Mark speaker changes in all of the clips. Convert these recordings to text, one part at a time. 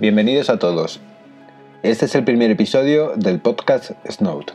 Speaker 1: Bienvenidos a todos. Este es el primer episodio del podcast Snout.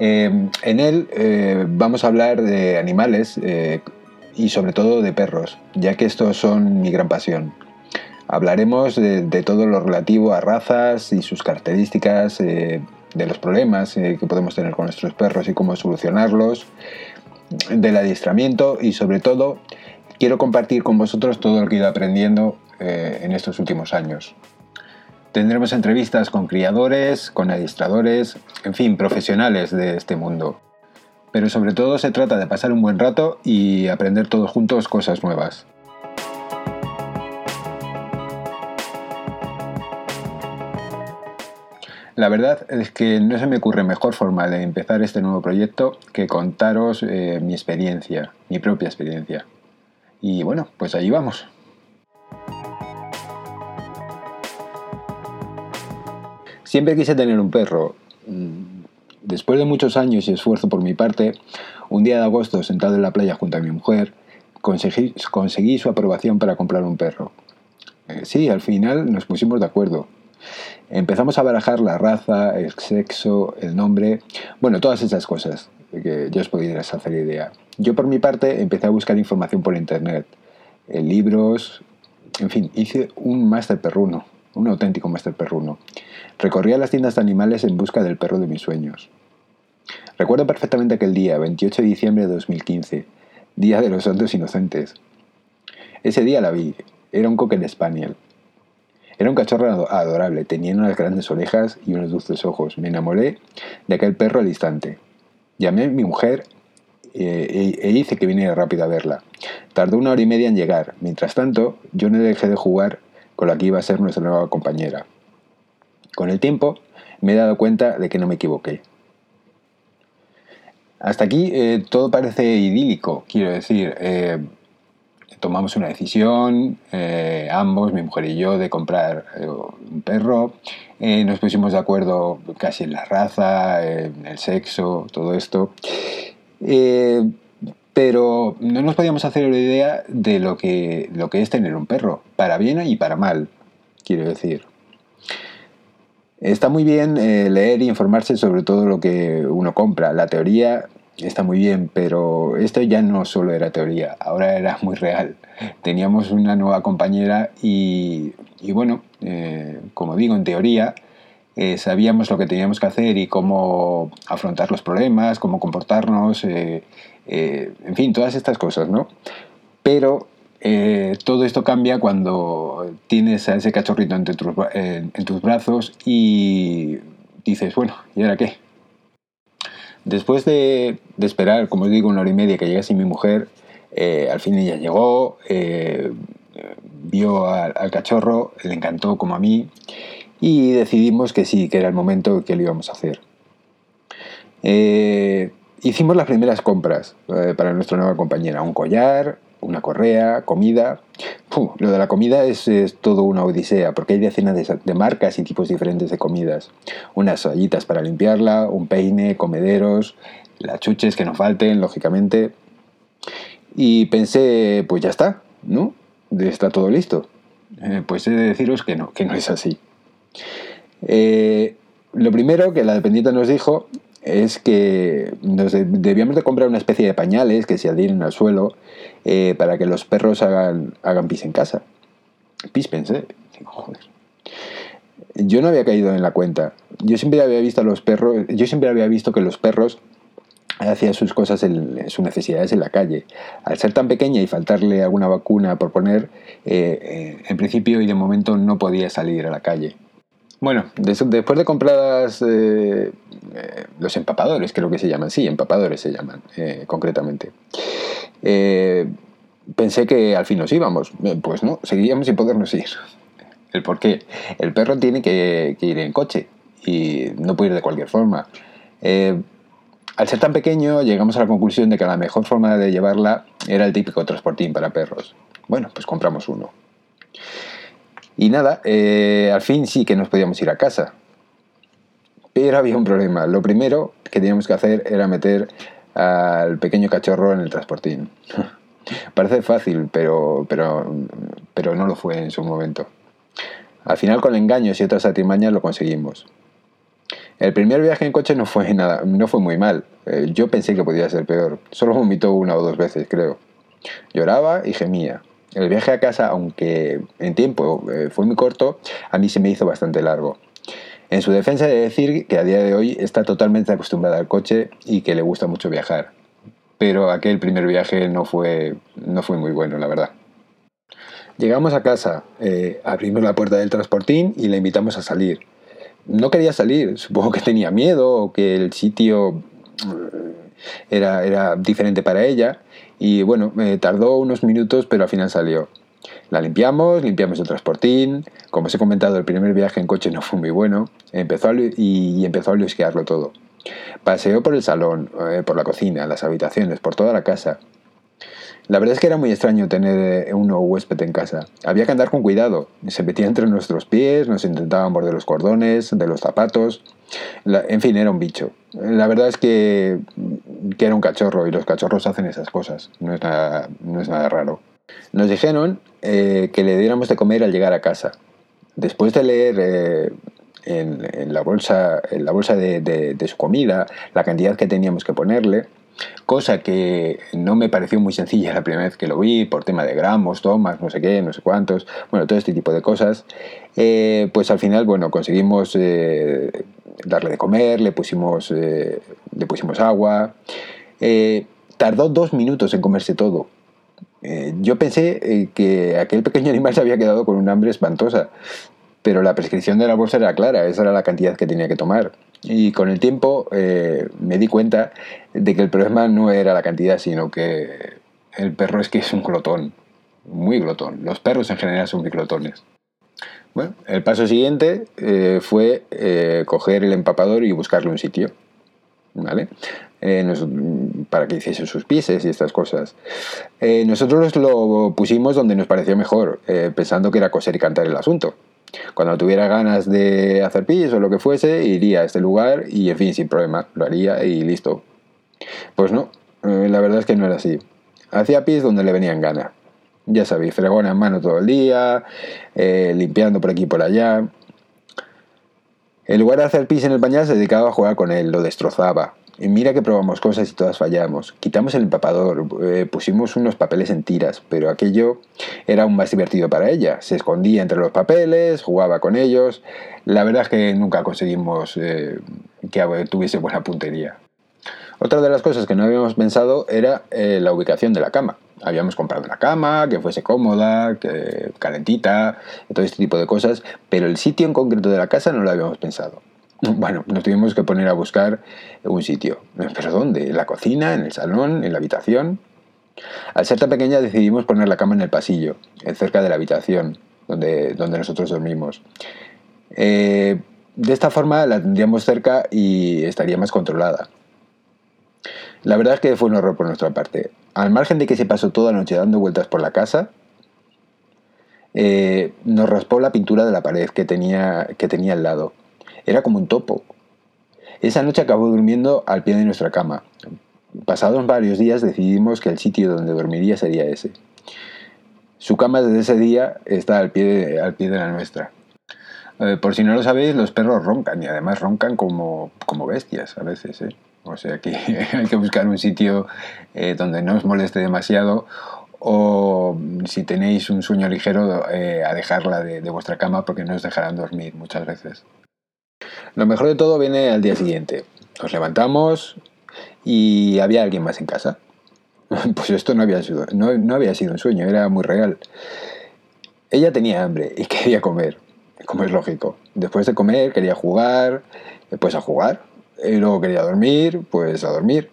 Speaker 1: Eh, en él eh, vamos a hablar de animales eh, y sobre todo de perros, ya que estos son mi gran pasión. Hablaremos de, todo lo relativo a razas y sus características, de los problemas que podemos tener con nuestros perros y cómo solucionarlos, del adiestramiento y sobre todo quiero compartir con vosotros todo lo que he ido aprendiendo en estos últimos años. Tendremos entrevistas con criadores, con adiestradores, en fin, profesionales de este mundo. Pero sobre todo se trata de pasar un buen rato y aprender todos juntos cosas nuevas. La verdad es que no se me ocurre mejor forma de empezar este nuevo proyecto que contaros eh, mi experiencia, mi propia experiencia. Y bueno, pues allí vamos. Siempre quise tener un perro. Mm, después de muchos años y esfuerzo por mi parte, un día de agosto, sentado en la playa junto a mi mujer, conseguí, su aprobación para comprar un perro. Eh, sí, al final nos pusimos de acuerdo. Empezamos a barajar la raza, el sexo, el nombre, bueno, todas esas cosas que ya os podéis hacer idea. Yo por mi parte empecé a buscar información por internet, en libros, en fin, hice un máster perruno un auténtico máster perruno. Recorría las tiendas de animales en busca del perro de mis sueños. Recuerdo perfectamente aquel día, 28 de diciembre de 2015, Día de los Santos Inocentes. Ese día la vi, era un cocker spaniel. Era un cachorro adorable, tenía unas grandes orejas y unos dulces ojos. Me enamoré de aquel perro al instante. Llamé a mi mujer eh, e, e hice que viniera rápido a verla. Tardó una hora y media en llegar. Mientras tanto, yo no dejé de jugar con la que iba a ser nuestra nueva compañera. Con el tiempo me he dado cuenta de que no me equivoqué. Hasta aquí eh, todo parece idílico, quiero decir. Eh, tomamos una decisión, eh, ambos, mi mujer y yo, de comprar un perro. nos pusimos de acuerdo casi en la raza, en el sexo, todo esto pero no nos podíamos hacer la idea de lo que, lo que es tener un perro, para bien y para mal, quiero decir. Está muy bien eh, leer y informarse sobre todo lo que uno compra. La teoría está muy bien, pero esto ya no solo era teoría, ahora era muy real. Teníamos una nueva compañera y, bueno, eh, como digo, en teoría eh, sabíamos lo que teníamos que hacer y cómo afrontar los problemas, cómo comportarnos, eh, en fin, todas estas cosas, ¿no? Pero eh, todo esto cambia cuando tienes a ese cachorrito entre tus, en, tus brazos y dices, bueno, ¿y ahora qué? Después de, esperar, como os digo, una hora y media que llegase mi mujer, eh, al fin ella llegó, vio al, cachorro, le encantó como a mí y decidimos que sí, que era el momento que lo íbamos a hacer. Hicimos las primeras compras eh, para nuestra nueva compañera, un collar, una correa, comida. lo de la comida es, todo una odisea, porque hay decenas de, marcas y tipos diferentes de comidas. Unas ollitas para limpiarla, un peine, comederos, las chuches que nos falten, lógicamente. Y pensé, pues ya está, ¿no? Está todo listo. Eh, pues he de deciros que no, que no es así. Eh, lo primero que la dependiente nos dijo es que debíamos de comprar una especie de pañales que se adhieren al suelo eh, para que los perros hagan, hagan pis en casa. Pis pensé. Joder. Yo no había caído en la cuenta. Yo siempre había visto a los perros, yo siempre había visto que los perros hacían sus cosas, en, sus necesidades en la calle. Al ser tan pequeña y faltarle alguna vacuna por poner, eh, en principio y de momento no podía salir a la calle. Bueno, después de compradas eh, eh, los empapadores, creo que se llaman, sí, empapadores se llaman eh, concretamente, pensé que al fin nos íbamos. Pues no, seguíamos sin podernos ir. ¿El por qué? El perro tiene que, ir en coche y no puede ir de cualquier forma. al ser tan pequeño, llegamos a la conclusión de que la mejor forma de llevarla era el típico transportín para perros. Bueno, pues compramos uno. Y nada, eh, al fin sí que nos podíamos ir a casa. Pero había un problema. Lo primero que teníamos que hacer era meter al pequeño cachorro en el transportín. Parece fácil, pero, pero, pero no lo fue en su momento. Al final con engaños y otras artimañas lo conseguimos. El primer viaje en coche no fue, nada, no fue muy mal. Eh, yo pensé que podía ser peor. Solo vomitó una o dos veces, creo. Lloraba y gemía. El viaje a casa, aunque en tiempo eh, fue muy corto, a mí se me hizo bastante largo. En su defensa de decir que a día de hoy está totalmente acostumbrada al coche y que le gusta mucho viajar. Pero aquel primer viaje no fue, no fue muy bueno, la verdad. Llegamos a casa, eh, abrimos la puerta del transportín y la invitamos a salir. No quería salir, supongo que tenía miedo o que el sitio era, era diferente para ella. Y bueno, me tardó unos minutos, pero al final salió. La limpiamos, limpiamos el transportín. Como os he comentado, el primer viaje en coche no fue muy bueno. Empezó y, empezó a lusquearlo todo. Paseó por el salón, eh, por la cocina, las habitaciones, por toda la casa. La verdad es que era muy extraño tener eh, un nuevo huésped en casa. Había que andar con cuidado. Se metía entre nuestros pies, nos intentaban morder los cordones, de los zapatos. en fin, era un bicho. La verdad es que, que, era un cachorro y los cachorros hacen esas cosas. No es nada, no es nada raro. Nos dijeron eh, que le diéramos de comer al llegar a casa. Después de leer eh, en, la bolsa, en la bolsa de, su comida la cantidad que teníamos que ponerle, cosa que no me pareció muy sencilla la primera vez que lo vi, por tema de gramos, tomas, no sé qué, no sé cuántos, bueno, todo este tipo de cosas, eh, pues al final, bueno, conseguimos darle de comer, le pusimos, le pusimos agua, tardó dos minutos en comerse todo, eh, yo pensé eh, que aquel pequeño animal se había quedado con un hambre espantosa, pero la prescripción de la bolsa era clara, esa era la cantidad que tenía que tomar. Y con el tiempo eh, me di cuenta de que el problema no era la cantidad, sino que el perro es que es un glotón, muy glotón. Los perros en general son muy glotones. Bueno, el paso siguiente fue coger el empapador y buscarle un sitio. ¿Vale? Eh, para que hiciese sus pises y estas cosas. Eh, nosotros lo pusimos donde nos pareció mejor, eh, pensando que era coser y cantar el asunto. Cuando tuviera ganas de hacer pis o lo que fuese, iría a este lugar y, en fin, sin problema, lo haría y listo. Pues no, la verdad es que no era así. Hacía pis donde le venían ganas. Ya sabéis, fregona en mano todo el día, limpiando por aquí y por allá. En lugar de hacer pis en el pañal, se dedicaba a jugar con él, lo destrozaba, y mira que probamos cosas y todas fallamos. Quitamos el empapador, eh, pusimos unos papeles en tiras, pero aquello era aún más divertido para ella. Se escondía entre los papeles, jugaba con ellos. La verdad es que nunca conseguimos eh, que tuviese buena puntería. Otra de las cosas que no habíamos pensado era eh, la ubicación de la cama. Habíamos comprado una cama que fuese cómoda, que, calentita, todo este tipo de cosas, pero el sitio en concreto de la casa no lo habíamos pensado. Bueno, nos tuvimos que poner a buscar un sitio. ¿Pero dónde? ¿En la cocina? ¿En el salón? ¿En la habitación? Al ser tan pequeña decidimos poner la cama en el pasillo, cerca de la habitación donde, donde nosotros dormimos. Eh, de esta forma la tendríamos cerca y estaría más controlada. La verdad es que fue un horror por nuestra parte. Al margen de que se pasó toda la noche dando vueltas por la casa, eh, nos raspó la pintura de la pared que tenía, que tenía al lado. Era como un topo. Esa noche acabó durmiendo al pie de nuestra cama. Pasados varios días decidimos que el sitio donde dormiría sería ese. Su cama desde ese día está al pie de, al pie de la nuestra. Eh, por si no lo sabéis, los perros roncan y además roncan como, como bestias a veces. ¿eh? O sea que hay que buscar un sitio eh, donde no os moleste demasiado o si tenéis un sueño ligero a dejarla de, de vuestra cama porque no os dejarán dormir muchas veces. Lo mejor de todo viene al día siguiente. Nos levantamos y había alguien más en casa. Pues esto no había, sido, no, había sido un sueño, era muy real. Ella tenía hambre y quería comer, como es lógico. Después de comer quería jugar, después a jugar. Y luego quería dormir, pues a dormir.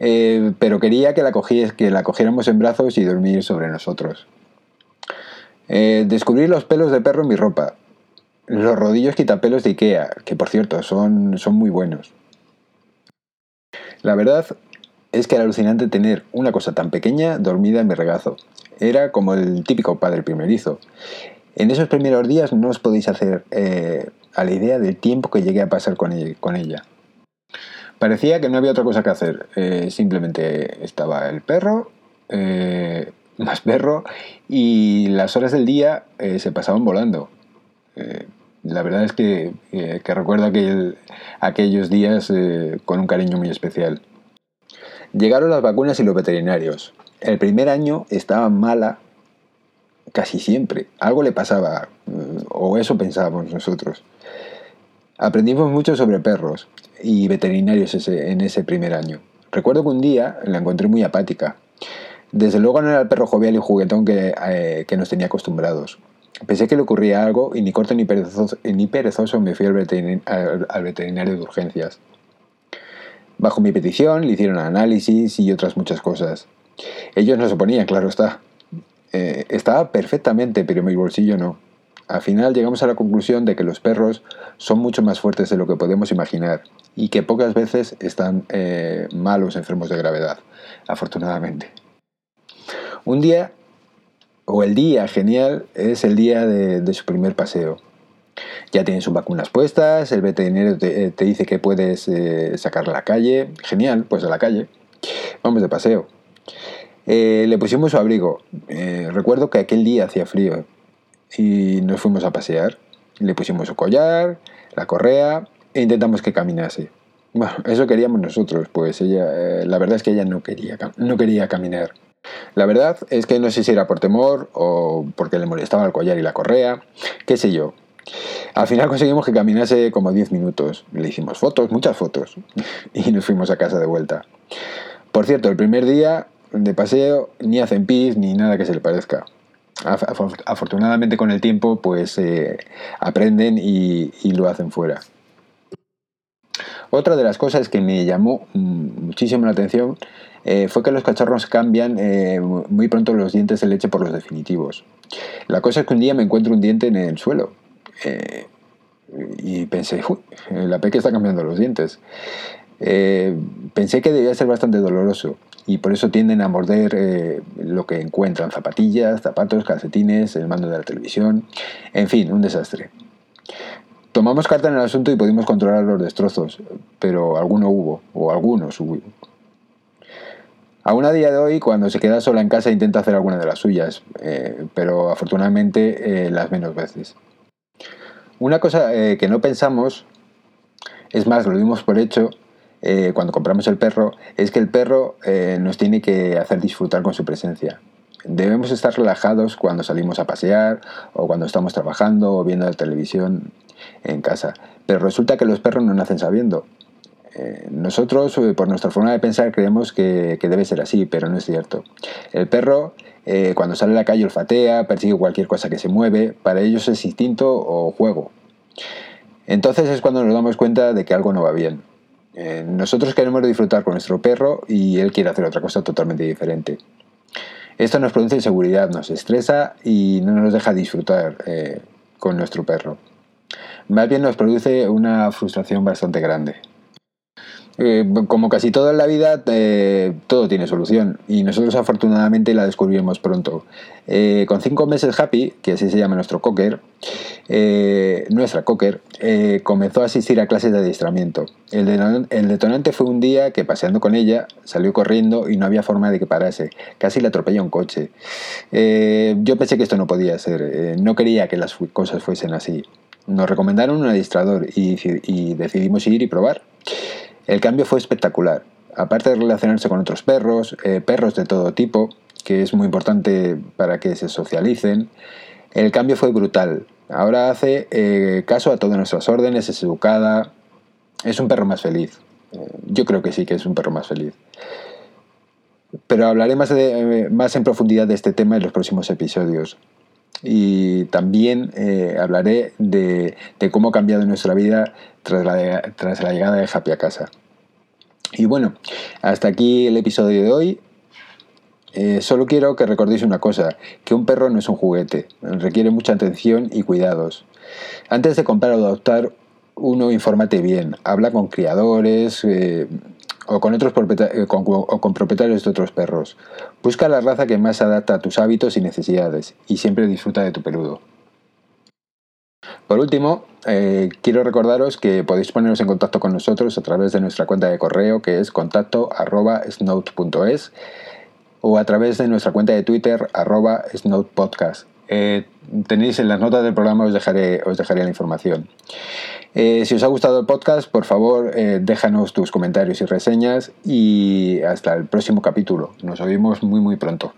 Speaker 1: Eh, pero quería que la, que la cogiéramos en brazos y dormir sobre nosotros. Eh, descubrir los pelos de perro en mi ropa. Los rodillos quitapelos de Ikea, que por cierto son, son muy buenos. La verdad es que era alucinante tener una cosa tan pequeña dormida en mi regazo. Era como el típico padre primerizo. En esos primeros días no os podéis hacer eh, a la idea del tiempo que llegué a pasar con ella. Parecía que no había otra cosa que hacer. Eh, simplemente estaba el perro, eh, más perro, y las horas del día se pasaban volando. la verdad es que, recuerdo aquellos días con un cariño muy especial. Llegaron las vacunas y los veterinarios. El primer año estaba mala casi siempre. Algo le pasaba, o eso pensábamos nosotros. Aprendimos mucho sobre perros y veterinarios en ese primer año. Recuerdo que un día la encontré muy apática. Desde luego no era el perro jovial y juguetón que, eh, que nos tenía acostumbrados. Pensé que le ocurría algo y ni corto ni perezoso, me fui al, veterinario de urgencias. Bajo mi petición le hicieron análisis y otras muchas cosas. Ellos no se ponían, claro está. Eh, estaba perfectamente, pero mi bolsillo no. Al final llegamos a la conclusión de que los perros son mucho más fuertes de lo que podemos imaginar y que pocas veces están eh, malos enfermos de gravedad, afortunadamente. Un día, o el día genial, es el día de, su primer paseo. Ya tienen sus vacunas puestas, el veterinario te, eh, dice que puedes eh, sacar a la calle. Genial, pues a la calle. Vamos de paseo. Le pusimos su abrigo. recuerdo que aquel día hacía frío y nos fuimos a pasear. Le pusimos su collar, la correa e intentamos que caminase. Bueno, eso queríamos nosotros, pues ella, eh, la verdad es que ella no quería, no quería caminar. La verdad es que no sé si era por temor o porque le molestaba el collar y la correa, qué sé yo. Al final conseguimos que caminase como 10 minutos. Le hicimos fotos, muchas fotos, y nos fuimos a casa de vuelta. Por cierto, el primer día de paseo ni hacen pis ni nada que se le parezca. Afortunadamente con el tiempo pues eh, aprenden y lo hacen fuera. Otra de las cosas que me llamó mm, muchísimo la atención eh, fue que los cachorros cambian eh, muy pronto los dientes de leche por los definitivos. La cosa es que un día me encuentro un diente en el suelo y pensé, uy, la peque está cambiando los dientes. pensé que debía ser bastante doloroso y por eso tienden a morder lo que encuentran, zapatillas, zapatos, calcetines, el mando de la televisión, en fin, un desastre. Tomamos carta en el asunto y pudimos controlar los destrozos, pero alguno hubo, o algunos hubo. Aún a día de hoy, cuando se queda sola en casa, intenta hacer alguna de las suyas, eh, pero afortunadamente eh, las menos veces. Una cosa eh, que no pensamos, es más, lo dimos por hecho cuando compramos el perro, es que el perro nos tiene que hacer disfrutar con su presencia. Debemos estar relajados cuando salimos a pasear o cuando estamos trabajando o viendo la televisión en casa. Pero resulta que los perros no nacen sabiendo. Eh, nosotros, eh, por nuestra forma de pensar, creemos que, debe ser así, pero no es cierto. El perro, eh, cuando sale a la calle, olfatea, persigue cualquier cosa que se mueve, para ellos es instinto o juego. Entonces es cuando nos damos cuenta de que algo no va bien. Nosotros queremos disfrutar con nuestro perro y él quiere hacer otra cosa totalmente diferente. Esto nos produce inseguridad, nos estresa y no nos deja disfrutar con nuestro perro más bien nos produce una frustración bastante grande. Eh, como casi todo en la vida, eh, todo tiene solución y nosotros afortunadamente la descubrimos pronto. Eh, con cinco meses Happy, que así se llama nuestro cocker, nuestra cocker, comenzó a asistir a clases de adiestramiento. El, el, detonante fue un día que paseando con ella salió corriendo y no había forma de que parase. Casi le atropella un coche. yo pensé que esto no podía ser. no quería que las cosas fuesen así. Nos recomendaron un adiestrador y, decidimos ir y probar. El cambio fue espectacular. Aparte de relacionarse con otros perros, eh, perros de todo tipo, que es muy importante para que se socialicen, el cambio fue brutal. Ahora hace eh, caso a todas nuestras órdenes, es educada, es un perro más feliz. Eh, yo creo que sí que es un perro más feliz. Pero hablaré más, más en profundidad de este tema en los próximos episodios y también eh, hablaré de, cómo ha cambiado nuestra vida tras la, tras la llegada de Happy a casa. Y bueno, hasta aquí el episodio de hoy. Eh, solo quiero que recordéis una cosa, que un perro no es un juguete, requiere mucha atención y cuidados. Antes de comprar o adoptar, uno infórmate bien, habla con criadores, eh, o con, otros eh, propietarios de otros perros. Busca la raza que más adapta a tus hábitos y necesidades y siempre disfruta de tu peludo. Por último, eh, quiero recordaros que podéis poneros en contacto con nosotros a través de nuestra cuenta de correo que es contacto.snout.es o a través de nuestra cuenta de Twitter arroba snowpodcast. Eh, tenéis en las notas del programa, os dejaré, os dejaré la información. Eh, si os ha gustado el podcast, por favor, eh, déjanos tus comentarios y reseñas y hasta el próximo capítulo. Nos oímos muy, muy pronto.